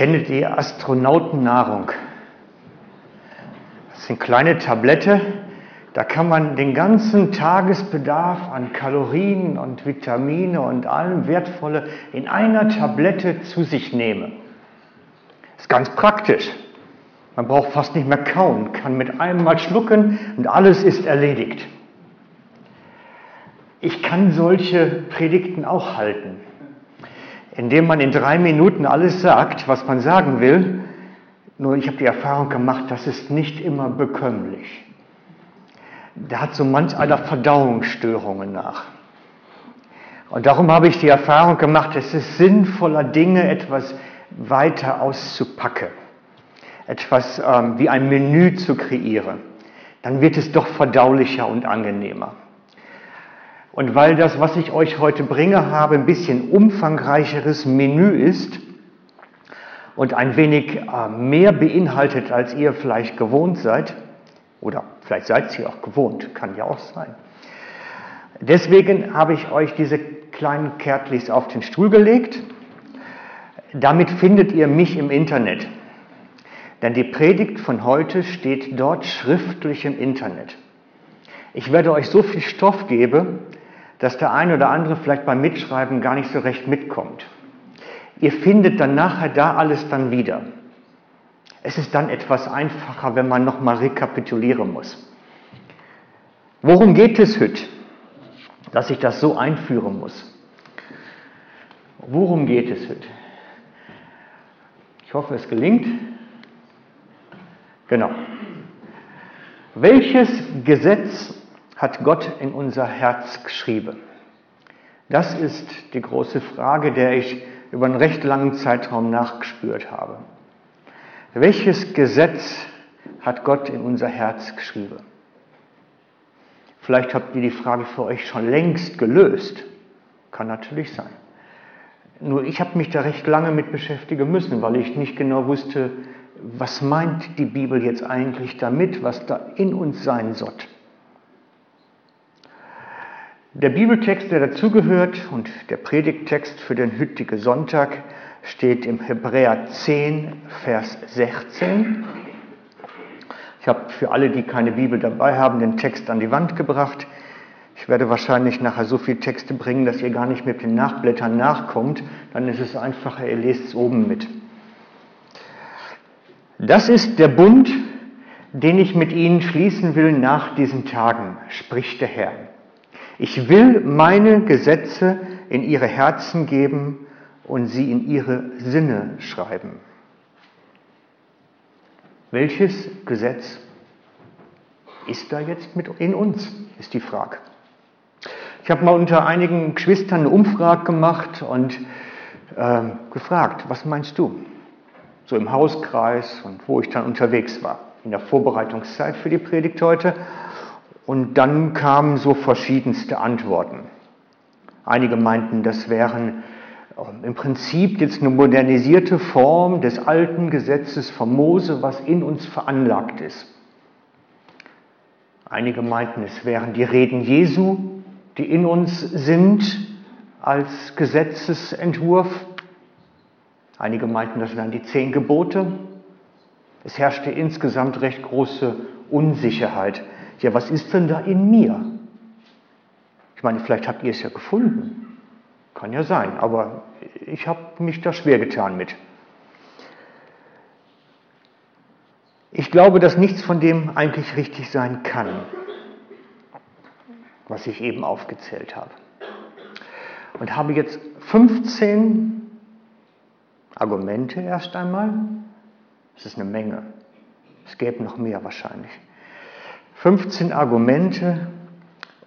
Kennt ihr Astronautennahrung? Das sind kleine Tablette, da kann man den ganzen Tagesbedarf an Kalorien und Vitamine und allem Wertvolle in einer Tablette zu sich nehmen. Ist ganz praktisch. Man braucht fast nicht mehr kauen, kann mit einem Mal schlucken und alles ist erledigt. Ich kann solche Predigten auch halten, indem man in drei Minuten alles sagt, was man sagen will. Nur ich habe die Erfahrung gemacht, das ist nicht immer bekömmlich. Da hat so manch einer Verdauungsstörungen nach. Und darum habe ich die Erfahrung gemacht, es ist sinnvoller, Dinge etwas weiter auszupacken etwas ähm, wie ein Menü zu kreieren, dann wird es doch verdaulicher und angenehmer. Und weil das, was ich euch heute bringe, habe, ein bisschen umfangreicheres Menü ist und ein wenig äh, mehr beinhaltet, als ihr vielleicht gewohnt seid, oder vielleicht seid ihr auch gewohnt, kann ja auch sein. Deswegen habe ich euch diese kleinen Kärtlis auf den Stuhl gelegt. Damit findet ihr mich im Internet. Denn die Predigt von heute steht dort schriftlich im Internet. Ich werde euch so viel Stoff geben, dass der eine oder andere vielleicht beim Mitschreiben gar nicht so recht mitkommt. Ihr findet dann nachher da alles dann wieder. Es ist dann etwas einfacher, wenn man nochmal rekapitulieren muss. Worum geht es heute, dass ich das so einführen muss? Worum geht es heute? Ich hoffe, es gelingt. Genau. Welches Gesetz hat Gott in unser Herz geschrieben? Das ist die große Frage, der ich über einen recht langen Zeitraum nachgespürt habe. Welches Gesetz hat Gott in unser Herz geschrieben? Vielleicht habt ihr die Frage für euch schon längst gelöst. Kann natürlich sein. Nur ich habe mich da recht lange mit beschäftigen müssen, weil ich nicht genau wusste, was meint die Bibel jetzt eigentlich damit, was da in uns sein soll. Der Bibeltext, der dazugehört und der Predigttext für den heutigen Sonntag steht im Hebräer 10, Vers 16. Ich habe für alle, die keine Bibel dabei haben, den Text an die Wand gebracht. Ich werde wahrscheinlich nachher so viele Texte bringen, dass ihr gar nicht mit den Nachblättern nachkommt. Dann ist es einfacher, ihr lest es oben mit. Das ist der Bund, den ich mit ihnen schließen will nach diesen Tagen, spricht der Herr. Ich will meine Gesetze in ihre Herzen geben und sie in ihre Sinne schreiben. Welches Gesetz ist da jetzt mit in uns, ist die Frage. Ich habe mal unter einigen Geschwistern eine Umfrage gemacht und äh, gefragt, was meinst du? so im Hauskreis und wo ich dann unterwegs war, in der Vorbereitungszeit für die Predigt heute. Und dann kamen so verschiedenste Antworten. Einige meinten, das wären ähm, im Prinzip jetzt eine modernisierte Form des alten Gesetzes von Mose, was in uns veranlagt ist. Einige meinten, es wären die Reden Jesu, die in uns sind als Gesetzesentwurf. Einige meinten, das wären die zehn Gebote. Es herrschte insgesamt recht große Unsicherheit. Ja, was ist denn da in mir? Ich meine, vielleicht habt ihr es ja gefunden. Kann ja sein, aber ich habe mich da schwer getan mit. Ich glaube, dass nichts von dem eigentlich richtig sein kann, was ich eben aufgezählt habe. Und habe jetzt 15 Argumente erst einmal. Es ist eine Menge. Es gäbe noch mehr wahrscheinlich. 15 Argumente,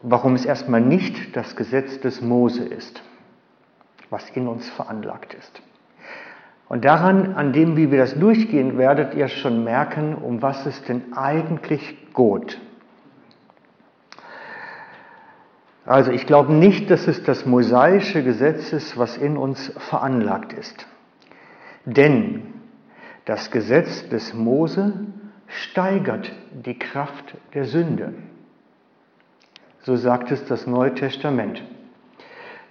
warum es erstmal nicht das Gesetz des Mose ist, was in uns veranlagt ist. Und daran, an dem, wie wir das durchgehen, werdet ihr schon merken, um was es denn eigentlich geht. Also ich glaube nicht, dass es das mosaische Gesetz ist, was in uns veranlagt ist. Denn das Gesetz des Mose steigert die Kraft der Sünde. So sagt es das Neue Testament.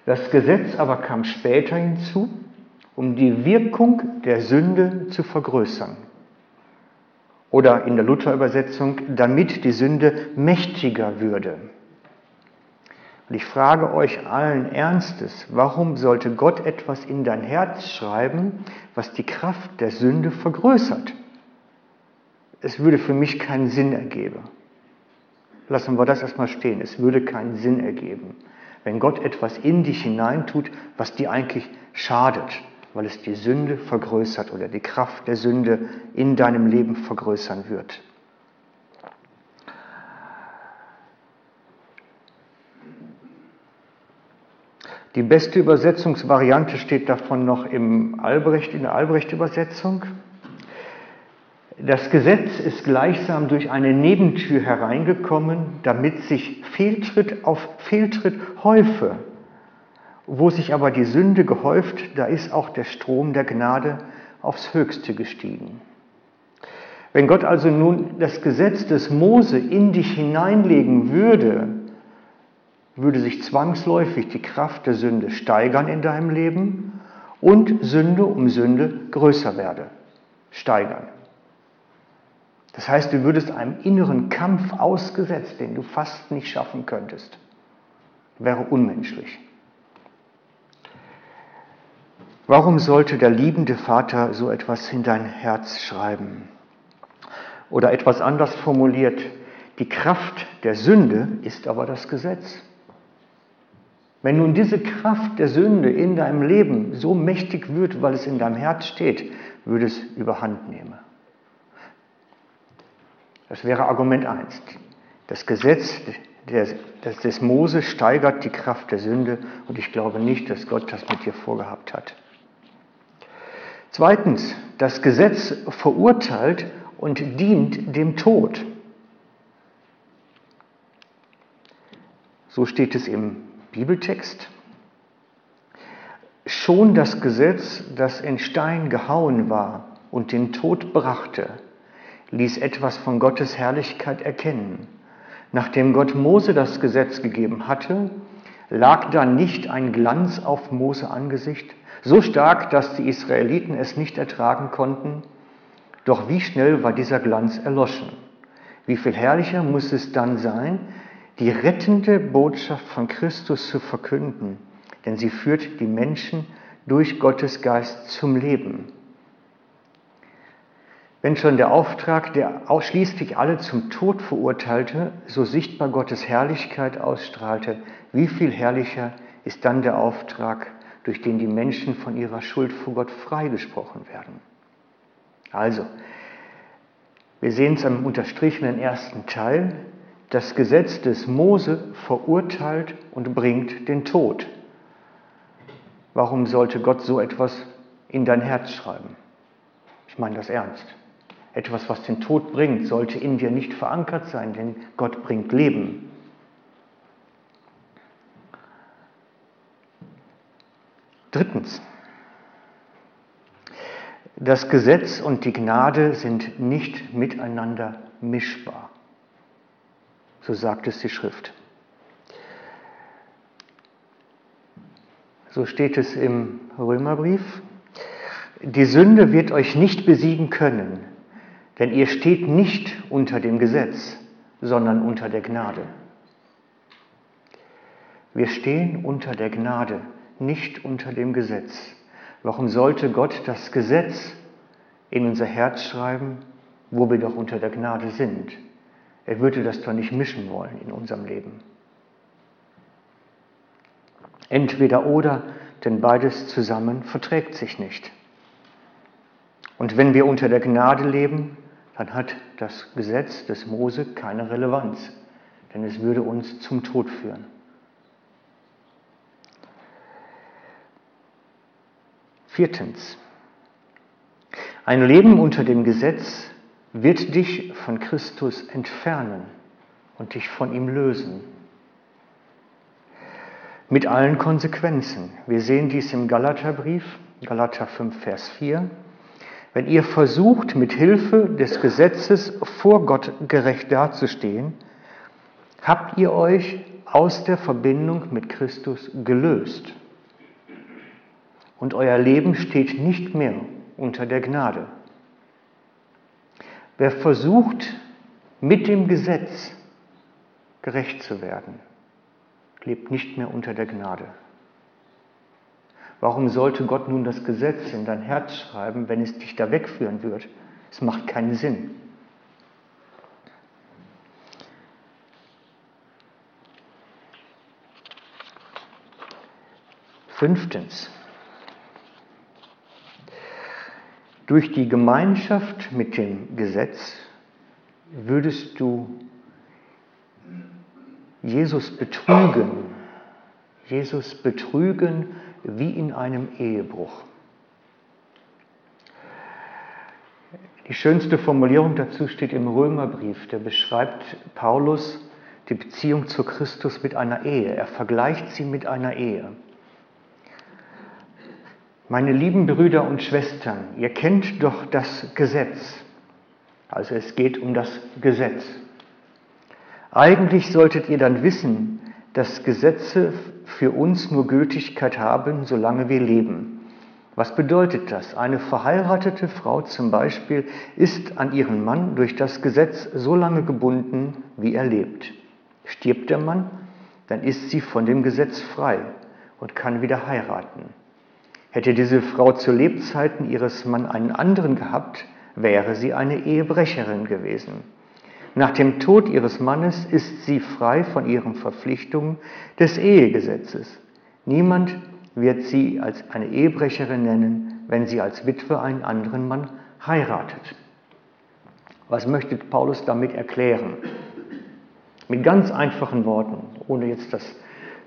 Das Gesetz aber kam später hinzu um die Wirkung der Sünde zu vergrößern. Oder in der Luther-Übersetzung, damit die Sünde mächtiger würde. Und ich frage euch allen Ernstes, warum sollte Gott etwas in dein Herz schreiben, was die Kraft der Sünde vergrößert? Es würde für mich keinen Sinn ergeben. Lassen wir das erstmal stehen. Es würde keinen Sinn ergeben, wenn Gott etwas in dich hineintut, was dir eigentlich schadet weil es die Sünde vergrößert oder die Kraft der Sünde in deinem Leben vergrößern wird. Die beste Übersetzungsvariante steht davon noch im Albrecht, in der Albrecht-Übersetzung. Das Gesetz ist gleichsam durch eine Nebentür hereingekommen, damit sich Fehltritt auf Fehltritt häufe wo sich aber die Sünde gehäuft, da ist auch der Strom der Gnade aufs Höchste gestiegen. Wenn Gott also nun das Gesetz des Mose in dich hineinlegen würde, würde sich zwangsläufig die Kraft der Sünde steigern in deinem Leben und Sünde um Sünde größer werde, steigern. Das heißt, du würdest einem inneren Kampf ausgesetzt, den du fast nicht schaffen könntest. Wäre unmenschlich. Warum sollte der liebende Vater so etwas in dein Herz schreiben? Oder etwas anders formuliert, die Kraft der Sünde ist aber das Gesetz. Wenn nun diese Kraft der Sünde in deinem Leben so mächtig wird, weil es in deinem Herz steht, würde es überhand nehmen. Das wäre Argument 1. Das Gesetz des Mose steigert die Kraft der Sünde und ich glaube nicht, dass Gott das mit dir vorgehabt hat. Zweitens, das Gesetz verurteilt und dient dem Tod. So steht es im Bibeltext. Schon das Gesetz, das in Stein gehauen war und den Tod brachte, ließ etwas von Gottes Herrlichkeit erkennen. Nachdem Gott Mose das Gesetz gegeben hatte, lag da nicht ein Glanz auf Mose Angesicht, so stark, dass die Israeliten es nicht ertragen konnten. Doch wie schnell war dieser Glanz erloschen? Wie viel herrlicher muss es dann sein, die rettende Botschaft von Christus zu verkünden, denn sie führt die Menschen durch Gottes Geist zum Leben. Wenn schon der Auftrag, der ausschließlich alle zum Tod verurteilte, so sichtbar Gottes Herrlichkeit ausstrahlte, wie viel herrlicher ist dann der Auftrag, durch den die Menschen von ihrer Schuld vor Gott freigesprochen werden. Also, wir sehen es am unterstrichenen ersten Teil, das Gesetz des Mose verurteilt und bringt den Tod. Warum sollte Gott so etwas in dein Herz schreiben? Ich meine das ernst. Etwas, was den Tod bringt, sollte in dir nicht verankert sein, denn Gott bringt Leben. Drittens, das Gesetz und die Gnade sind nicht miteinander mischbar. So sagt es die Schrift. So steht es im Römerbrief. Die Sünde wird euch nicht besiegen können, denn ihr steht nicht unter dem Gesetz, sondern unter der Gnade. Wir stehen unter der Gnade nicht unter dem Gesetz. Warum sollte Gott das Gesetz in unser Herz schreiben, wo wir doch unter der Gnade sind? Er würde das doch nicht mischen wollen in unserem Leben. Entweder oder, denn beides zusammen verträgt sich nicht. Und wenn wir unter der Gnade leben, dann hat das Gesetz des Mose keine Relevanz, denn es würde uns zum Tod führen. Viertens. Ein Leben unter dem Gesetz wird dich von Christus entfernen und dich von ihm lösen. Mit allen Konsequenzen. Wir sehen dies im Galaterbrief, Galater 5, Vers 4. Wenn ihr versucht, mit Hilfe des Gesetzes vor Gott gerecht dazustehen, habt ihr euch aus der Verbindung mit Christus gelöst und euer Leben steht nicht mehr unter der Gnade. Wer versucht, mit dem Gesetz gerecht zu werden, lebt nicht mehr unter der Gnade. Warum sollte Gott nun das Gesetz in dein Herz schreiben, wenn es dich da wegführen wird? Es macht keinen Sinn. Fünftens. Durch die Gemeinschaft mit dem Gesetz würdest du Jesus betrügen, Jesus betrügen wie in einem Ehebruch. Die schönste Formulierung dazu steht im Römerbrief, der beschreibt Paulus die Beziehung zu Christus mit einer Ehe. Er vergleicht sie mit einer Ehe. Meine lieben Brüder und Schwestern, ihr kennt doch das Gesetz. Also es geht um das Gesetz. Eigentlich solltet ihr dann wissen, dass Gesetze für uns nur Gültigkeit haben, solange wir leben. Was bedeutet das? Eine verheiratete Frau zum Beispiel ist an ihren Mann durch das Gesetz so lange gebunden, wie er lebt. Stirbt der Mann, dann ist sie von dem Gesetz frei und kann wieder heiraten. Hätte diese Frau zu Lebzeiten ihres Mann einen anderen gehabt, wäre sie eine Ehebrecherin gewesen. Nach dem Tod ihres Mannes ist sie frei von ihren Verpflichtungen des Ehegesetzes. Niemand wird sie als eine Ehebrecherin nennen, wenn sie als Witwe einen anderen Mann heiratet. Was möchte Paulus damit erklären? Mit ganz einfachen Worten, ohne jetzt das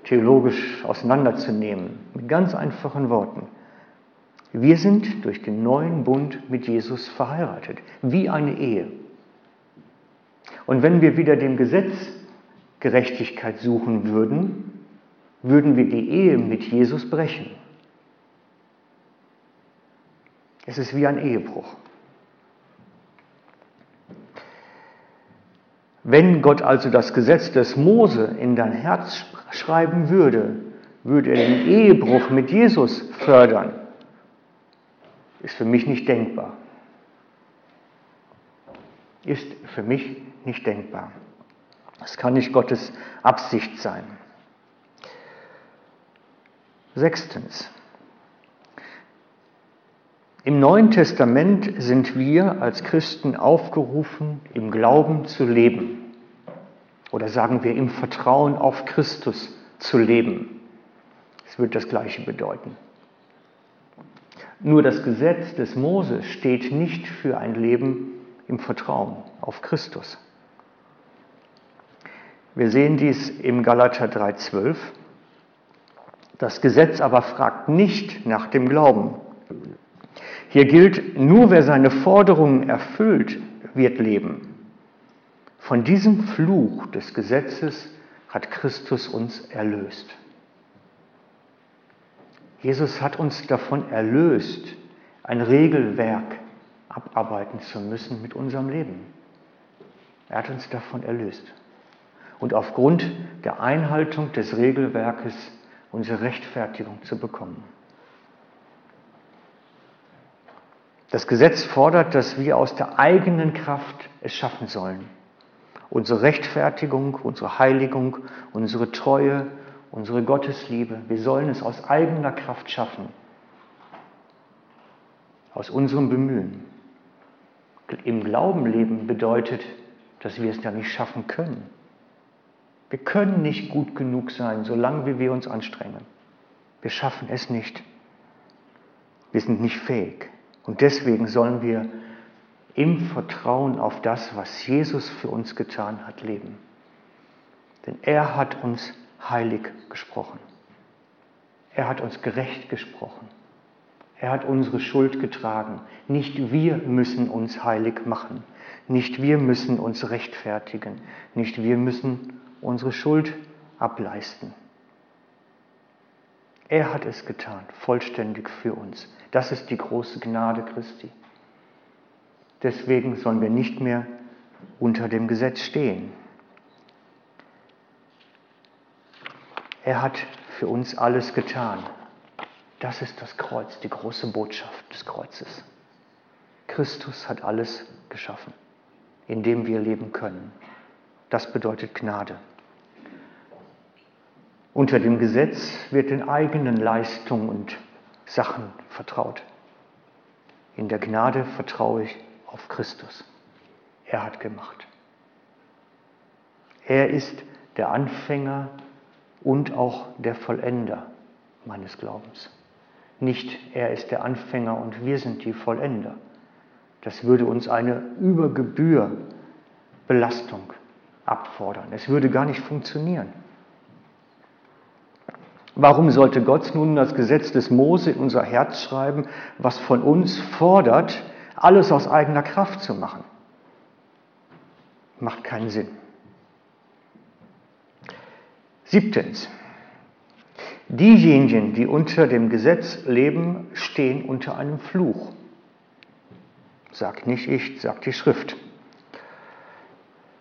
theologisch auseinanderzunehmen, mit ganz einfachen Worten. Wir sind durch den neuen Bund mit Jesus verheiratet, wie eine Ehe. Und wenn wir wieder dem Gesetz Gerechtigkeit suchen würden, würden wir die Ehe mit Jesus brechen. Es ist wie ein Ehebruch. Wenn Gott also das Gesetz des Mose in dein Herz schreiben würde, würde er den Ehebruch mit Jesus fördern ist für mich nicht denkbar. Ist für mich nicht denkbar. Das kann nicht Gottes Absicht sein. Sechstens. Im Neuen Testament sind wir als Christen aufgerufen, im Glauben zu leben. Oder sagen wir, im Vertrauen auf Christus zu leben. Es wird das Gleiche bedeuten. Nur das Gesetz des Mose steht nicht für ein Leben im Vertrauen auf Christus. Wir sehen dies im Galater 3:12. Das Gesetz aber fragt nicht nach dem Glauben. Hier gilt, nur wer seine Forderungen erfüllt, wird leben. Von diesem Fluch des Gesetzes hat Christus uns erlöst. Jesus hat uns davon erlöst, ein Regelwerk abarbeiten zu müssen mit unserem Leben. Er hat uns davon erlöst. Und aufgrund der Einhaltung des Regelwerkes unsere Rechtfertigung zu bekommen. Das Gesetz fordert, dass wir aus der eigenen Kraft es schaffen sollen. Unsere Rechtfertigung, unsere Heiligung, unsere Treue, unsere Gottesliebe. Wir sollen es aus eigener Kraft schaffen, aus unserem Bemühen. Im Glauben leben bedeutet, dass wir es ja nicht schaffen können. Wir können nicht gut genug sein, solange wir uns anstrengen. Wir schaffen es nicht. Wir sind nicht fähig. Und deswegen sollen wir im Vertrauen auf das, was Jesus für uns getan hat, leben. Denn er hat uns heilig gesprochen. Er hat uns gerecht gesprochen. Er hat unsere Schuld getragen. Nicht wir müssen uns heilig machen. Nicht wir müssen uns rechtfertigen. Nicht wir müssen unsere Schuld ableisten. Er hat es getan, vollständig für uns. Das ist die große Gnade Christi. Deswegen sollen wir nicht mehr unter dem Gesetz stehen. Er hat für uns alles getan. Das ist das Kreuz, die große Botschaft des Kreuzes. Christus hat alles geschaffen, in dem wir leben können. Das bedeutet Gnade. Unter dem Gesetz wird den eigenen Leistungen und Sachen vertraut. In der Gnade vertraue ich auf Christus. Er hat gemacht. Er ist der Anfänger und auch der Vollender meines Glaubens. Nicht er ist der Anfänger und wir sind die Vollender. Das würde uns eine über Gebühr Belastung abfordern. Es würde gar nicht funktionieren. Warum sollte Gott nun das Gesetz des Mose in unser Herz schreiben, was von uns fordert, alles aus eigener Kraft zu machen? Macht keinen Sinn. Siebtens. Diejenigen, die unter dem Gesetz leben, stehen unter einem Fluch. Sagt nicht ich, sagt die Schrift.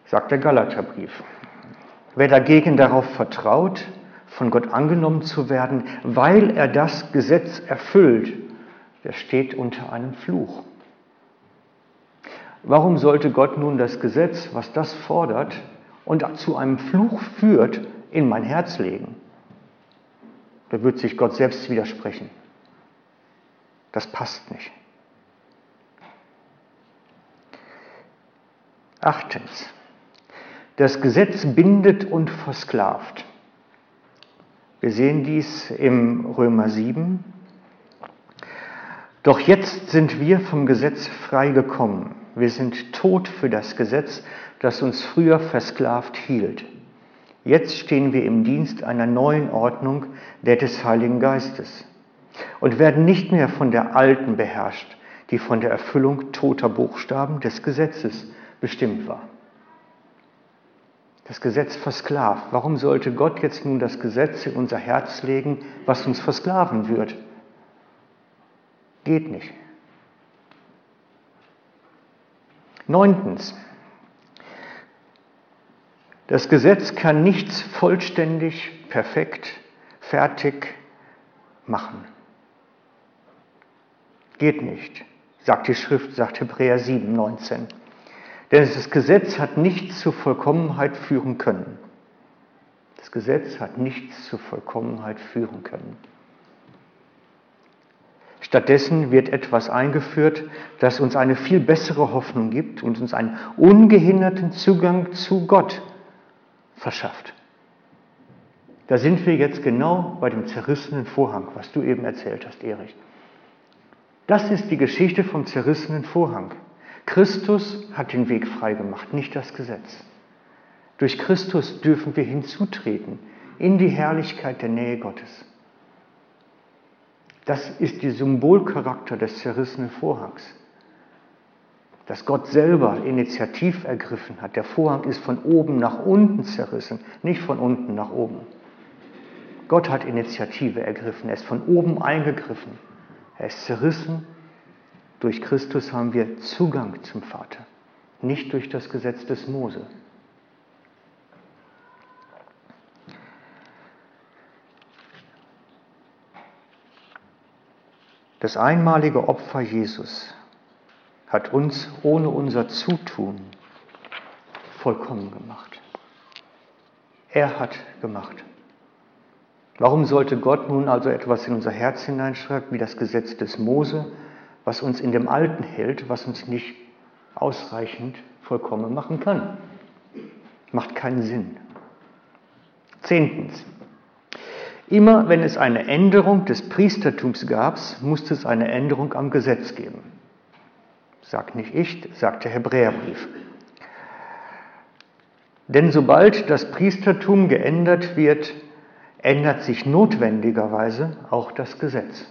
Sagt der Galaterbrief. Wer dagegen darauf vertraut, von Gott angenommen zu werden, weil er das Gesetz erfüllt, der steht unter einem Fluch. Warum sollte Gott nun das Gesetz, was das fordert und zu einem Fluch führt, in mein Herz legen? Da wird sich Gott selbst widersprechen. Das passt nicht. Achtens. Das Gesetz bindet und versklavt. Wir sehen dies im Römer 7. Doch jetzt sind wir vom Gesetz freigekommen. Wir sind tot für das Gesetz, das uns früher versklavt hielt. Jetzt stehen wir im Dienst einer neuen Ordnung, der des Heiligen Geistes, und werden nicht mehr von der alten beherrscht, die von der Erfüllung toter Buchstaben des Gesetzes bestimmt war das Gesetz versklavt. Warum sollte Gott jetzt nun das Gesetz in unser Herz legen, was uns versklaven wird? Geht nicht. Neuntens. Das Gesetz kann nichts vollständig, perfekt, fertig machen. Geht nicht, sagt die Schrift, sagt Hebräer 7, 19. Denn das Gesetz hat nichts zur Vollkommenheit führen können. Das Gesetz hat nichts zur Vollkommenheit führen können. Stattdessen wird etwas eingeführt, das uns eine viel bessere Hoffnung gibt und uns einen ungehinderten Zugang zu Gott verschafft. Da sind wir jetzt genau bei dem zerrissenen Vorhang, was du eben erzählt hast, Erich. Das ist die Geschichte vom zerrissenen Vorhang. Christus hat den Weg freigemacht, nicht das Gesetz. Durch Christus dürfen wir hinzutreten in die Herrlichkeit der Nähe Gottes. Das ist der Symbolcharakter des zerrissenen Vorhangs. Dass Gott selber Initiativ ergriffen hat. Der Vorhang ist von oben nach unten zerrissen, nicht von unten nach oben. Gott hat Initiative ergriffen, er ist von oben eingegriffen. Er ist zerrissen durch Christus haben wir Zugang zum Vater, nicht durch das Gesetz des Mose. Das einmalige Opfer Jesus hat uns ohne unser Zutun vollkommen gemacht. Er hat gemacht. Warum sollte Gott nun also etwas in unser Herz hineinschreiben, wie das Gesetz des Mose, was uns in dem Alten hält, was uns nicht ausreichend vollkommen machen kann. Macht keinen Sinn. Zehntens. Immer wenn es eine Änderung des Priestertums gab, musste es eine Änderung am Gesetz geben. Sagt nicht ich, sagt der Hebräerbrief. Denn sobald das Priestertum geändert wird, ändert sich notwendigerweise auch das Gesetz.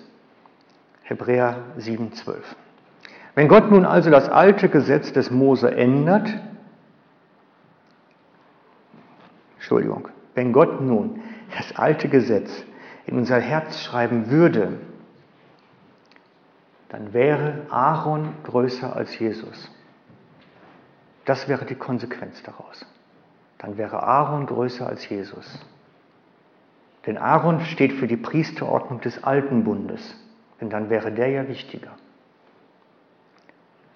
Hebräer 7,12. Wenn Gott nun also das alte Gesetz des Mose ändert, Entschuldigung, wenn Gott nun das alte Gesetz in unser Herz schreiben würde, dann wäre Aaron größer als Jesus. Das wäre die Konsequenz daraus. Dann wäre Aaron größer als Jesus. Denn Aaron steht für die Priesterordnung des alten Bundes, denn dann wäre der ja wichtiger.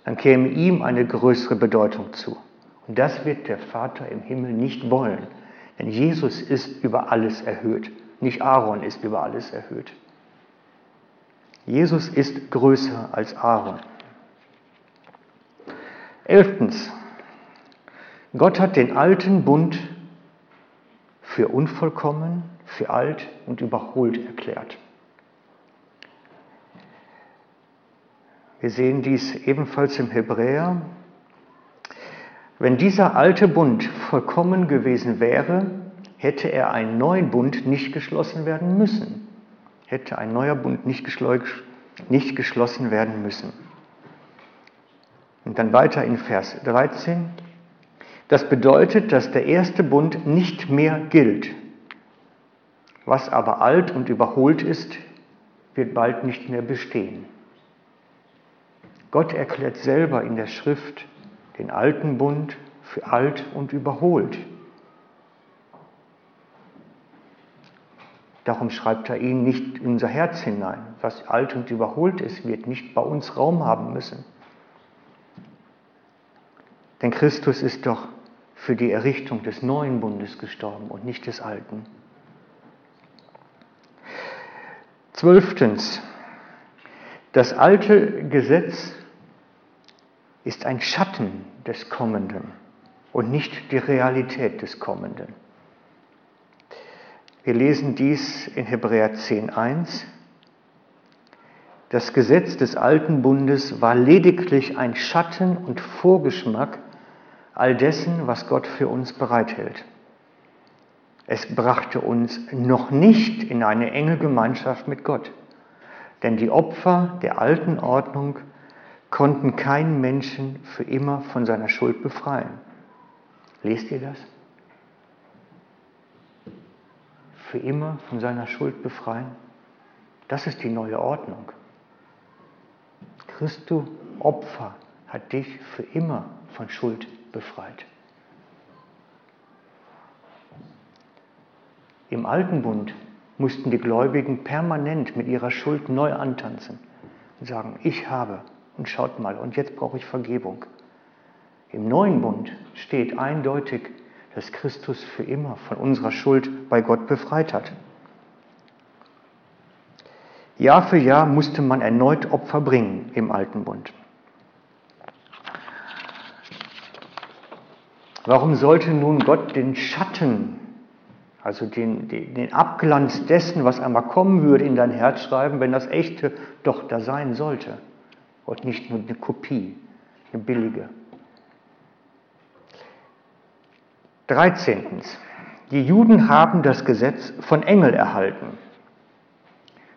Dann käme ihm eine größere Bedeutung zu. Und das wird der Vater im Himmel nicht wollen, denn Jesus ist über alles erhöht, nicht Aaron ist über alles erhöht. Jesus ist größer als Aaron. Elftens. Gott hat den alten Bund für unvollkommen, für alt und überholt erklärt. Wir sehen dies ebenfalls im Hebräer. Wenn dieser alte Bund vollkommen gewesen wäre, hätte er einen neuen Bund nicht geschlossen werden müssen. Hätte ein neuer Bund nicht, nicht geschlossen werden müssen. Und dann weiter in Vers 13. Das bedeutet, dass der erste Bund nicht mehr gilt. Was aber alt und überholt ist, wird bald nicht mehr bestehen. Gott erklärt selber in der Schrift den alten Bund für alt und überholt. Darum schreibt er ihn nicht in unser Herz hinein. Was alt und überholt ist, wird nicht bei uns Raum haben müssen. Denn Christus ist doch für die Errichtung des neuen Bundes gestorben und nicht des alten. Zwölftens, das alte Gesetz ist ein Schatten des Kommenden und nicht die Realität des Kommenden. Wir lesen dies in Hebräer 10.1. Das Gesetz des alten Bundes war lediglich ein Schatten und Vorgeschmack all dessen, was Gott für uns bereithält. Es brachte uns noch nicht in eine enge Gemeinschaft mit Gott, denn die Opfer der alten Ordnung konnten keinen Menschen für immer von seiner Schuld befreien. Lest ihr das? Für immer von seiner Schuld befreien? Das ist die neue Ordnung. Christus Opfer hat dich für immer von Schuld befreit. Im alten Bund mussten die Gläubigen permanent mit ihrer Schuld neu antanzen und sagen, ich habe und schaut mal, und jetzt brauche ich Vergebung. Im neuen Bund steht eindeutig, dass Christus für immer von unserer Schuld bei Gott befreit hat. Jahr für Jahr musste man erneut Opfer bringen im alten Bund. Warum sollte nun Gott den Schatten, also den, den, den, Abglanz dessen, was einmal kommen würde, in dein Herz schreiben, wenn das echte doch da sein sollte und nicht nur eine Kopie, eine billige? 13. Die Juden haben das Gesetz von Engel erhalten.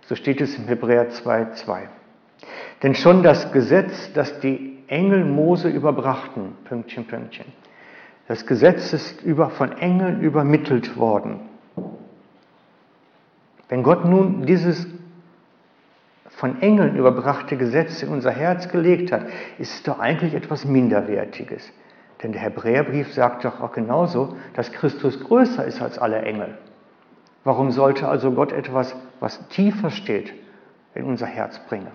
So steht es im Hebräer 2,2. Denn schon das Gesetz, das die Engel Mose überbrachten, Pünktchen, Pünktchen, das Gesetz ist über, von Engeln übermittelt worden. Wenn Gott nun dieses von Engeln überbrachte Gesetz in unser Herz gelegt hat, ist es doch eigentlich etwas Minderwertiges. Denn der Hebräerbrief sagt doch auch genauso, dass Christus größer ist als alle Engel. Warum sollte also Gott etwas, was tiefer steht, in unser Herz bringen?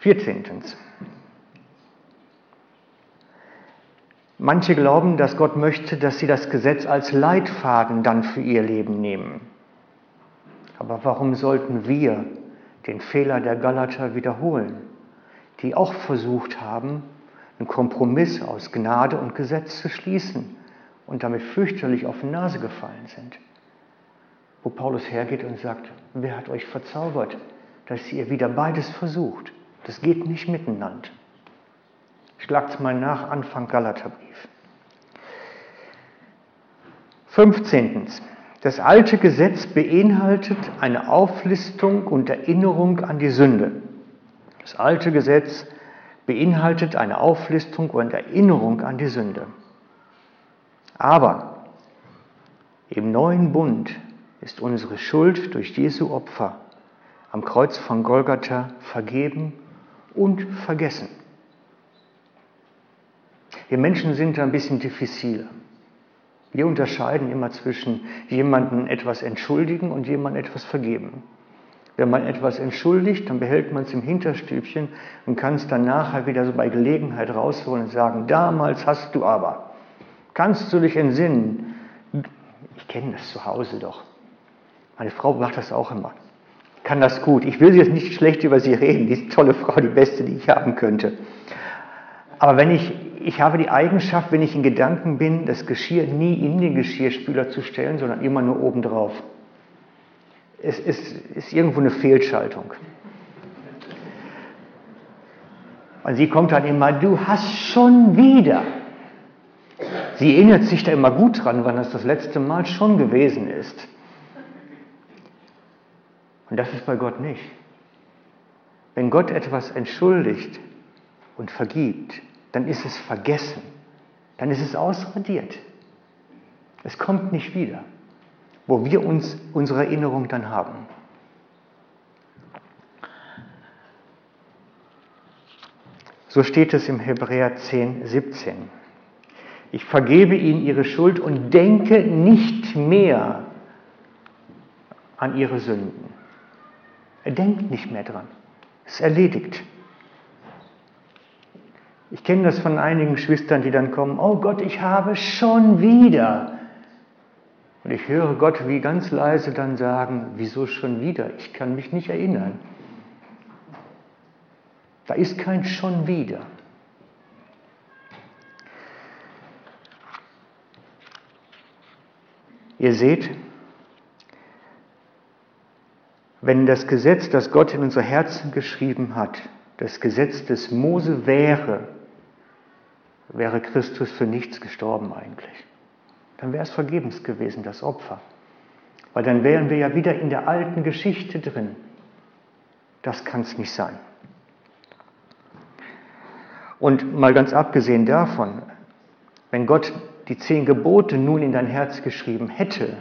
14. Manche glauben, dass Gott möchte, dass sie das Gesetz als Leitfaden dann für ihr Leben nehmen. Aber warum sollten wir den Fehler der Galater wiederholen, die auch versucht haben, einen Kompromiss aus Gnade und Gesetz zu schließen und damit fürchterlich auf die Nase gefallen sind? Wo Paulus hergeht und sagt, wer hat euch verzaubert, dass ihr wieder beides versucht? Das geht nicht miteinander. Schlagt mal nach, Anfang Galaterbrief. 15. Das alte Gesetz beinhaltet eine Auflistung und Erinnerung an die Sünde. Das alte Gesetz beinhaltet eine Auflistung und Erinnerung an die Sünde. Aber im neuen Bund ist unsere Schuld durch Jesu Opfer am Kreuz von Golgatha vergeben und vergessen. Wir Menschen sind ein bisschen diffiziler. Wir unterscheiden immer zwischen jemandem etwas entschuldigen und jemandem etwas vergeben. Wenn man etwas entschuldigt, dann behält man es im Hinterstübchen und kann es dann nachher wieder so bei Gelegenheit rausholen und sagen, damals hast du aber. Kannst du dich entsinnen? Ich kenne das zu Hause doch. Meine Frau macht das auch immer. Kann das gut. Ich will jetzt nicht schlecht über sie reden. Die tolle Frau, die beste, die ich haben könnte. Aber wenn ich, ich habe die Eigenschaft, wenn ich in Gedanken bin, das Geschirr nie in den Geschirrspüler zu stellen, sondern immer nur obendrauf. Es ist, ist irgendwo eine Fehlschaltung. Und sie kommt dann immer, du hast schon wieder. Sie erinnert sich da immer gut dran, wann das das letzte Mal schon gewesen ist. Und das ist bei Gott nicht. Wenn Gott etwas entschuldigt und vergibt, dann ist es vergessen. Dann ist es ausradiert. Es kommt nicht wieder, wo wir uns unsere Erinnerung dann haben. So steht es im Hebräer 10, 17. Ich vergebe ihnen ihre Schuld und denke nicht mehr an ihre Sünden. Er denkt nicht mehr dran. Es ist erledigt. Ich kenne das von einigen Schwestern, die dann kommen, oh Gott, ich habe schon wieder. Und ich höre Gott wie ganz leise dann sagen, wieso schon wieder? Ich kann mich nicht erinnern. Da ist kein schon wieder. Ihr seht, wenn das Gesetz, das Gott in unser Herzen geschrieben hat, das Gesetz des Mose wäre, wäre Christus für nichts gestorben eigentlich. Dann wäre es vergebens gewesen, das Opfer. Weil dann wären wir ja wieder in der alten Geschichte drin. Das kann es nicht sein. Und mal ganz abgesehen davon, wenn Gott die zehn Gebote nun in dein Herz geschrieben hätte,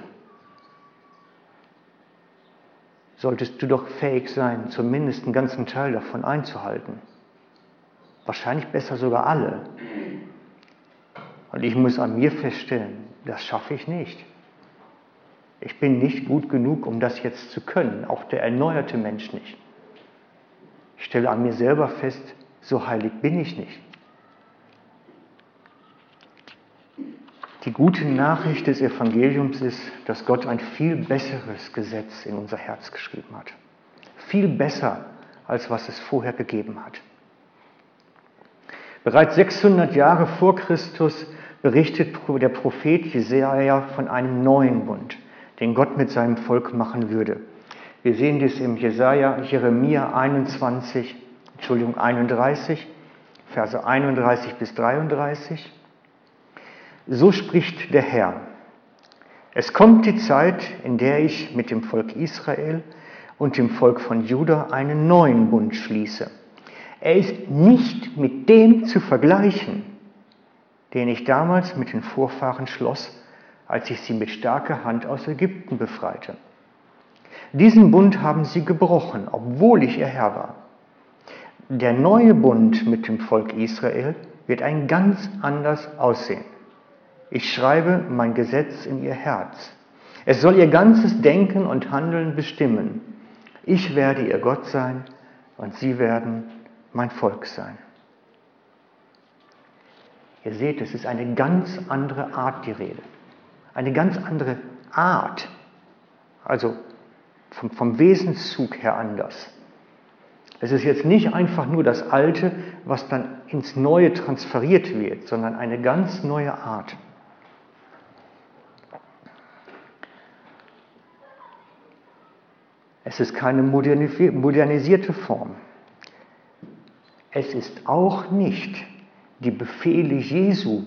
solltest du doch fähig sein, zumindest einen ganzen Teil davon einzuhalten. Wahrscheinlich besser sogar alle. Und ich muss an mir feststellen, das schaffe ich nicht. Ich bin nicht gut genug, um das jetzt zu können, auch der erneuerte Mensch nicht. Ich stelle an mir selber fest, so heilig bin ich nicht. Die gute Nachricht des Evangeliums ist, dass Gott ein viel besseres Gesetz in unser Herz geschrieben hat. Viel besser, als was es vorher gegeben hat. Bereits 600 Jahre vor Christus berichtet der Prophet Jesaja von einem neuen Bund, den Gott mit seinem Volk machen würde. Wir sehen dies im Jesaja, Jeremia 21, Entschuldigung, 31, Verse 31 bis 33. So spricht der Herr. Es kommt die Zeit, in der ich mit dem Volk Israel und dem Volk von Juda einen neuen Bund schließe. Er ist nicht mit dem zu vergleichen, den ich damals mit den Vorfahren schloss, als ich sie mit starker Hand aus Ägypten befreite. Diesen Bund haben sie gebrochen, obwohl ich ihr Herr war. Der neue Bund mit dem Volk Israel wird ein ganz anders aussehen. Ich schreibe mein Gesetz in ihr Herz. Es soll ihr ganzes Denken und Handeln bestimmen. Ich werde ihr Gott sein und sie werden mein Volk sein. Ihr seht, es ist eine ganz andere Art die Rede. Eine ganz andere Art. Also vom, vom Wesenszug her anders. Es ist jetzt nicht einfach nur das Alte, was dann ins Neue transferiert wird, sondern eine ganz neue Art. Es ist keine modernisierte Form. Es ist auch nicht die Befehle Jesu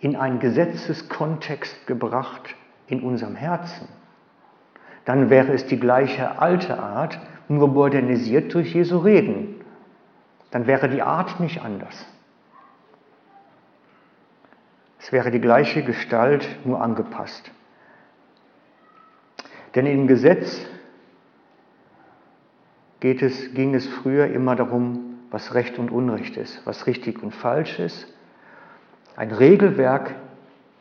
in einen Gesetzeskontext gebracht in unserem Herzen. Dann wäre es die gleiche alte Art, nur modernisiert durch Jesu Reden. Dann wäre die Art nicht anders. Es wäre die gleiche Gestalt, nur angepasst. Denn im Gesetz geht es, ging es früher immer darum, was Recht und Unrecht ist, was richtig und falsch ist. Ein Regelwerk,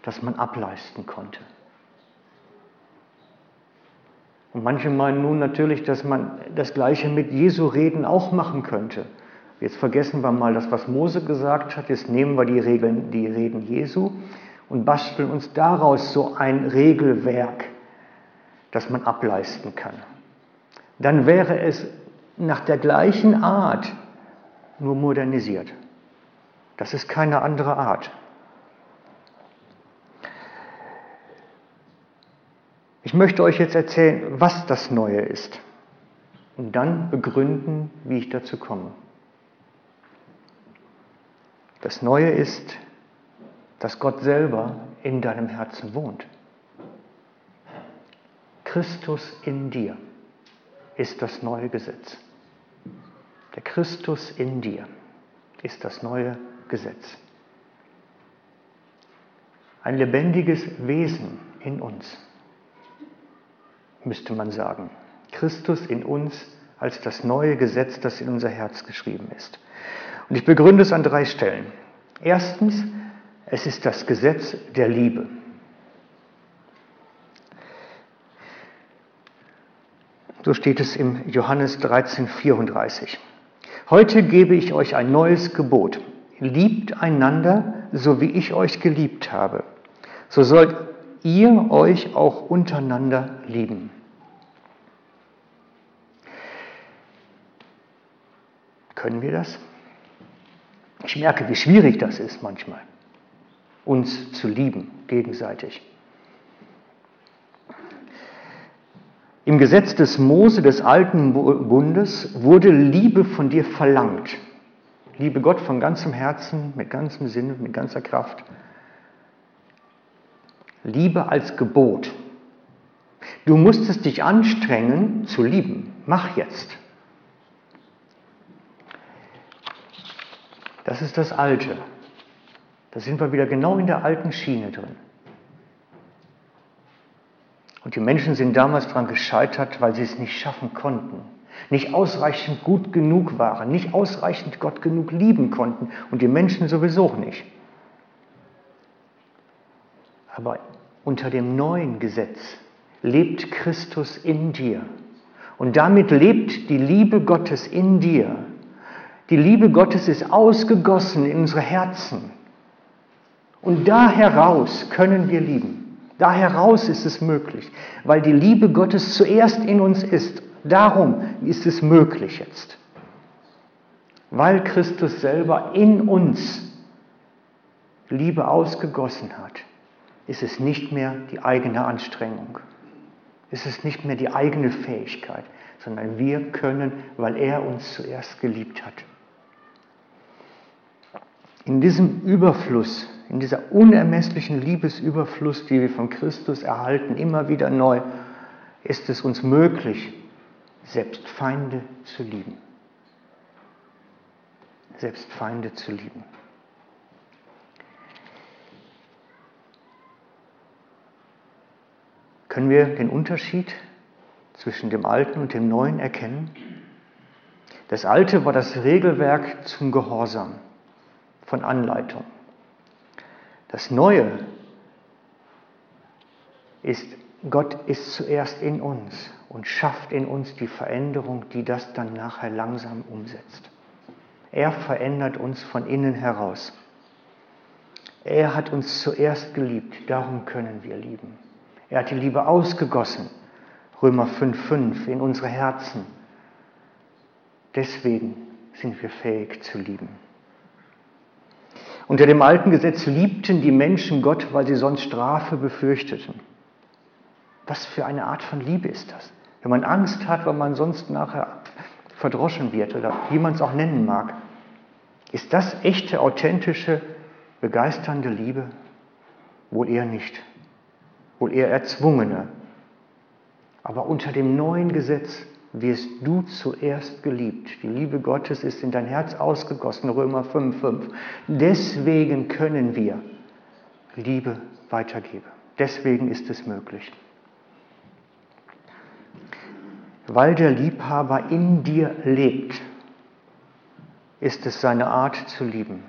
das man ableisten konnte. Und manche meinen nun natürlich, dass man das Gleiche mit Jesu Reden auch machen könnte. Jetzt vergessen wir mal das, was Mose gesagt hat. Jetzt nehmen wir die Regeln, die Reden Jesu und basteln uns daraus so ein Regelwerk, das man ableisten kann. Dann wäre es nach der gleichen Art nur modernisiert. Das ist keine andere Art. Ich möchte euch jetzt erzählen, was das Neue ist und dann begründen, wie ich dazu komme. Das Neue ist, dass Gott selber in deinem Herzen wohnt. Christus in dir ist das neue Gesetz. Der Christus in dir ist das neue Gesetz. Ein lebendiges Wesen in uns, müsste man sagen. Christus in uns als das neue Gesetz, das in unser Herz geschrieben ist. Und ich begründe es an drei Stellen. Erstens, es ist das Gesetz der Liebe. So steht es im Johannes 13, 34. Heute gebe ich euch ein neues Gebot. Liebt einander, so wie ich euch geliebt habe. So sollt ihr euch auch untereinander lieben. Können wir das? Ich merke, wie schwierig das ist manchmal, uns zu lieben gegenseitig. Im Gesetz des Mose des alten Bundes wurde Liebe von dir verlangt. Liebe Gott von ganzem Herzen, mit ganzem Sinn, mit ganzer Kraft. Liebe als Gebot. Du musstest dich anstrengen zu lieben. Mach jetzt. Das ist das Alte. Da sind wir wieder genau in der alten Schiene drin. Und die Menschen sind damals daran gescheitert, weil sie es nicht schaffen konnten, nicht ausreichend gut genug waren, nicht ausreichend Gott genug lieben konnten und die Menschen sowieso nicht. Aber unter dem neuen Gesetz lebt Christus in dir und damit lebt die Liebe Gottes in dir. Die Liebe Gottes ist ausgegossen in unsere Herzen und da heraus können wir lieben. Da heraus ist es möglich, weil die Liebe Gottes zuerst in uns ist. Darum ist es möglich jetzt. Weil Christus selber in uns Liebe ausgegossen hat, ist es nicht mehr die eigene Anstrengung. Ist es nicht mehr die eigene Fähigkeit, sondern wir können, weil er uns zuerst geliebt hat. In diesem Überfluss in dieser unermesslichen Liebesüberfluss, die wir von Christus erhalten, immer wieder neu, ist es uns möglich, selbst Feinde zu lieben. Selbst Feinde zu lieben. Können wir den Unterschied zwischen dem Alten und dem Neuen erkennen? Das Alte war das Regelwerk zum Gehorsam von Anleitung. Das Neue ist, Gott ist zuerst in uns und schafft in uns die Veränderung, die das dann nachher langsam umsetzt. Er verändert uns von innen heraus. Er hat uns zuerst geliebt, darum können wir lieben. Er hat die Liebe ausgegossen, Römer 5.5, in unsere Herzen. Deswegen sind wir fähig zu lieben. Unter dem alten Gesetz liebten die Menschen Gott, weil sie sonst Strafe befürchteten. Was für eine Art von Liebe ist das? Wenn man Angst hat, weil man sonst nachher verdroschen wird oder wie man es auch nennen mag. Ist das echte, authentische, begeisternde Liebe? Wohl eher nicht. Wohl eher erzwungene. Aber unter dem neuen Gesetz wirst du zuerst geliebt. Die Liebe Gottes ist in dein Herz ausgegossen, Römer 5,5. Deswegen können wir Liebe weitergeben. Deswegen ist es möglich. Weil der Liebhaber in dir lebt, ist es seine Art zu lieben.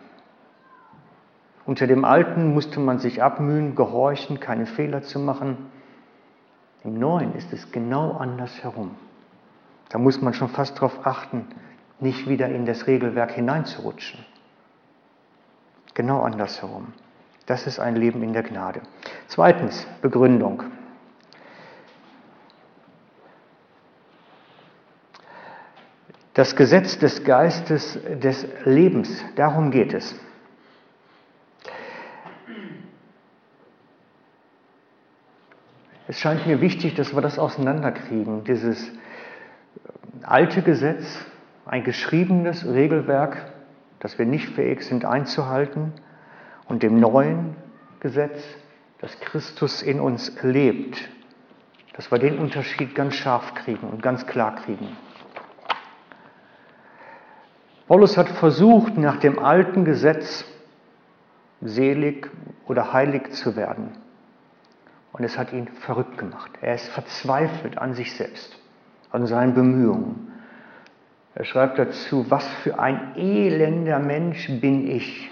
Unter dem Alten musste man sich abmühen, gehorchen, keine Fehler zu machen. Im Neuen ist es genau andersherum. Da muss man schon fast darauf achten, nicht wieder in das Regelwerk hineinzurutschen. Genau andersherum. Das ist ein Leben in der Gnade. Zweitens, Begründung. Das Gesetz des Geistes des Lebens, darum geht es. Es scheint mir wichtig, dass wir das auseinanderkriegen. Dieses alte Gesetz, ein geschriebenes Regelwerk, das wir nicht fähig sind einzuhalten, und dem neuen Gesetz, das Christus in uns lebt, dass wir den Unterschied ganz scharf kriegen und ganz klar kriegen. Paulus hat versucht, nach dem alten Gesetz selig oder heilig zu werden. Und es hat ihn verrückt gemacht. Er ist verzweifelt an sich selbst, an seinen Bemühungen. Er schreibt dazu, was für ein elender Mensch bin ich.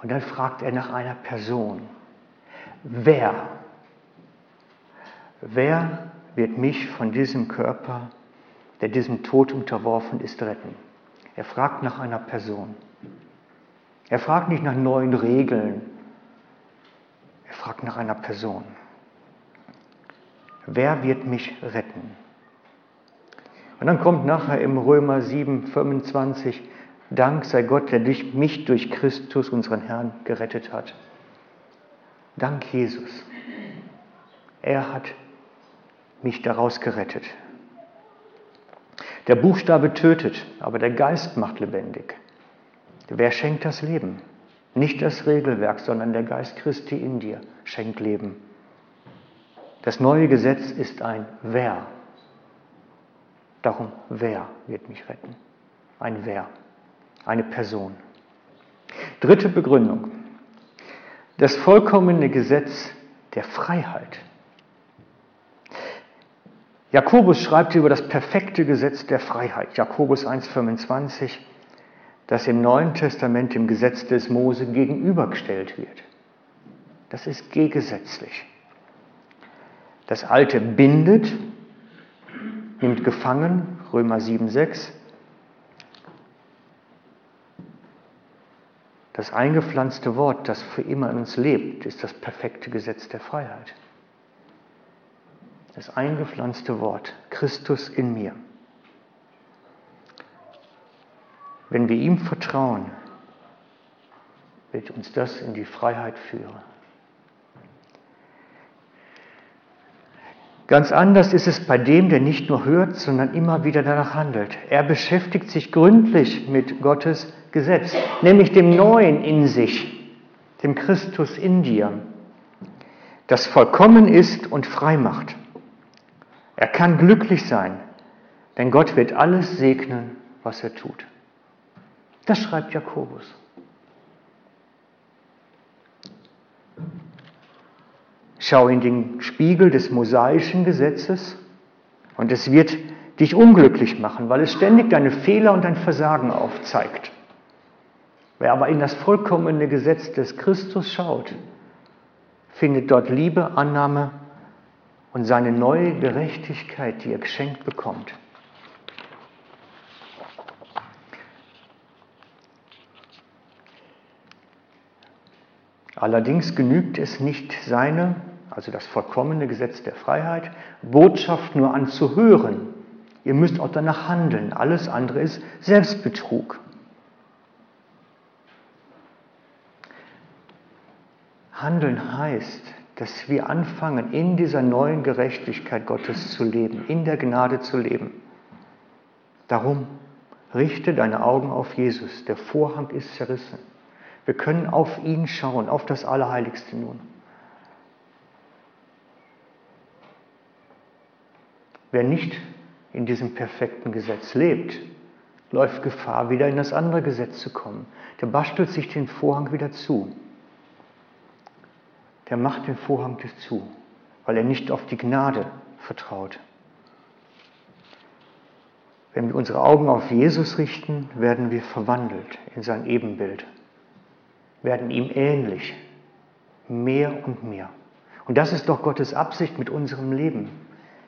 Und dann fragt er nach einer Person. Wer? Wer wird mich von diesem Körper der diesem Tod unterworfen ist, retten. Er fragt nach einer Person. Er fragt nicht nach neuen Regeln. Er fragt nach einer Person. Wer wird mich retten? Und dann kommt nachher im Römer 7, 25, Dank sei Gott, der durch mich durch Christus, unseren Herrn, gerettet hat. Dank Jesus. Er hat mich daraus gerettet. Der Buchstabe tötet, aber der Geist macht lebendig. Wer schenkt das Leben? Nicht das Regelwerk, sondern der Geist Christi in dir schenkt Leben. Das neue Gesetz ist ein Wer. Darum, wer wird mich retten? Ein Wer, eine Person. Dritte Begründung. Das vollkommene Gesetz der Freiheit. Jakobus schreibt über das perfekte Gesetz der Freiheit, Jakobus 1,25, das im Neuen Testament dem Gesetz des Mose gegenübergestellt wird. Das ist gegensätzlich. Das Alte bindet, nimmt gefangen, Römer 7,6. Das eingepflanzte Wort, das für immer in uns lebt, ist das perfekte Gesetz der Freiheit das eingepflanzte Wort, Christus in mir. Wenn wir ihm vertrauen, wird uns das in die Freiheit führen. Ganz anders ist es bei dem, der nicht nur hört, sondern immer wieder danach handelt. Er beschäftigt sich gründlich mit Gottes Gesetz, nämlich dem Neuen in sich, dem Christus in dir, das vollkommen ist und frei macht. Er kann glücklich sein, denn Gott wird alles segnen, was er tut. Das schreibt Jakobus. Schau in den Spiegel des mosaischen Gesetzes und es wird dich unglücklich machen, weil es ständig deine Fehler und dein Versagen aufzeigt. Wer aber in das vollkommene Gesetz des Christus schaut, findet dort Liebe, Annahme und seine neue Gerechtigkeit, die er geschenkt bekommt. Allerdings genügt es nicht seine, also das vollkommene Gesetz der Freiheit, Botschaft nur anzuhören. Ihr müsst auch danach handeln. Alles andere ist Selbstbetrug. Handeln heißt, dass wir anfangen, in dieser neuen Gerechtigkeit Gottes zu leben, in der Gnade zu leben. Darum richte deine Augen auf Jesus. Der Vorhang ist zerrissen. Wir können auf ihn schauen, auf das Allerheiligste nun. Wer nicht in diesem perfekten Gesetz lebt, läuft Gefahr, wieder in das andere Gesetz zu kommen. Der bastelt sich den Vorhang wieder zu der macht den Vorhang zu, weil er nicht auf die Gnade vertraut. Wenn wir unsere Augen auf Jesus richten, werden wir verwandelt in sein Ebenbild. werden ihm ähnlich, mehr und mehr. Und das ist doch Gottes Absicht mit unserem Leben,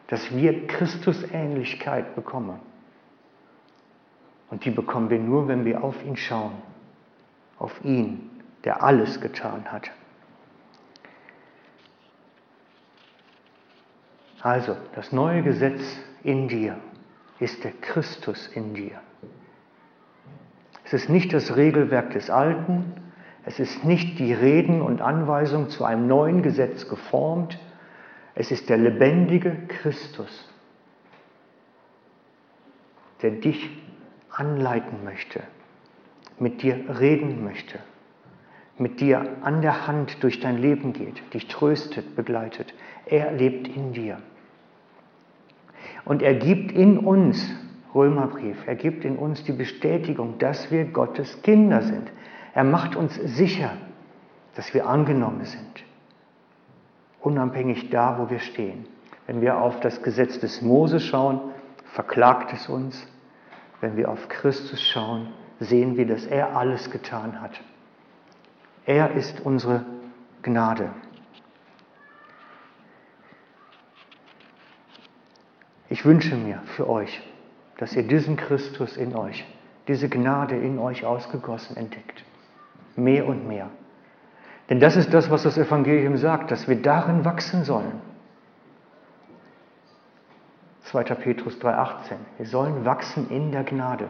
dass wir Christusähnlichkeit bekommen. Und die bekommen wir nur, wenn wir auf ihn schauen, auf ihn, der alles getan hat. Also, das neue Gesetz in dir ist der Christus in dir. Es ist nicht das Regelwerk des Alten, es ist nicht die Reden und Anweisung zu einem neuen Gesetz geformt, es ist der lebendige Christus, der dich anleiten möchte, mit dir reden möchte, mit dir an der Hand durch dein Leben geht, dich tröstet, begleitet. Er lebt in dir. Und er gibt in uns, Römerbrief, er gibt in uns die Bestätigung, dass wir Gottes Kinder sind. Er macht uns sicher, dass wir angenommen sind, unabhängig da, wo wir stehen. Wenn wir auf das Gesetz des Mose schauen, verklagt es uns. Wenn wir auf Christus schauen, sehen wir, dass er alles getan hat. Er ist unsere Gnade. Ich wünsche mir für euch, dass ihr diesen Christus in euch, diese Gnade in euch ausgegossen entdeckt. Mehr und mehr. Denn das ist das, was das Evangelium sagt, dass wir darin wachsen sollen. 2. Petrus 3,18. Wir sollen wachsen in der Gnade.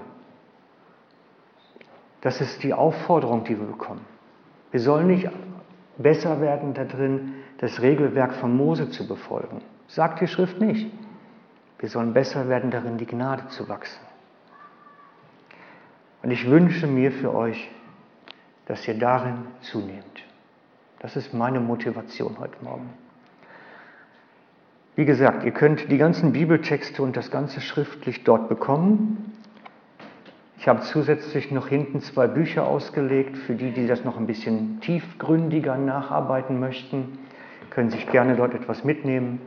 Das ist die Aufforderung, die wir bekommen. Wir sollen nicht besser werden darin, das Regelwerk von Mose zu befolgen. Sagt die Schrift nicht. Wir sollen besser werden darin, die Gnade zu wachsen. Und ich wünsche mir für euch, dass ihr darin zunehmt. Das ist meine Motivation heute Morgen. Wie gesagt, ihr könnt die ganzen Bibeltexte und das ganze schriftlich dort bekommen. Ich habe zusätzlich noch hinten zwei Bücher ausgelegt, für die, die das noch ein bisschen tiefgründiger nacharbeiten möchten, können sich gerne dort etwas mitnehmen.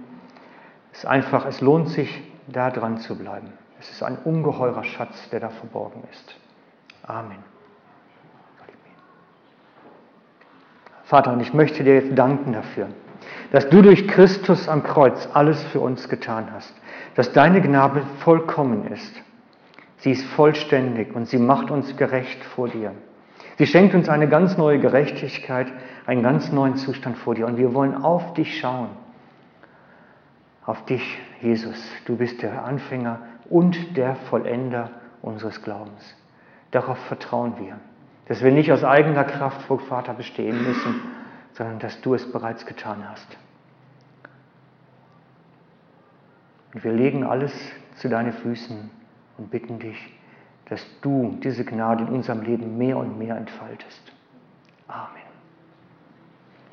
Es ist einfach, es lohnt sich, da dran zu bleiben. Es ist ein ungeheurer Schatz, der da verborgen ist. Amen. Vater, und ich möchte dir jetzt danken dafür, dass du durch Christus am Kreuz alles für uns getan hast, dass deine Gnade vollkommen ist Sie ist vollständig und sie macht uns gerecht vor dir. Sie schenkt uns eine ganz neue Gerechtigkeit, einen ganz neuen Zustand vor dir. Und wir wollen auf dich schauen. Auf dich, Jesus. Du bist der Anfänger und der Vollender unseres Glaubens. Darauf vertrauen wir. Dass wir nicht aus eigener Kraft vor Vater bestehen müssen, sondern dass du es bereits getan hast. Und wir legen alles zu deinen Füßen und bitten dich, dass du diese Gnade in unserem Leben mehr und mehr entfaltest. Amen.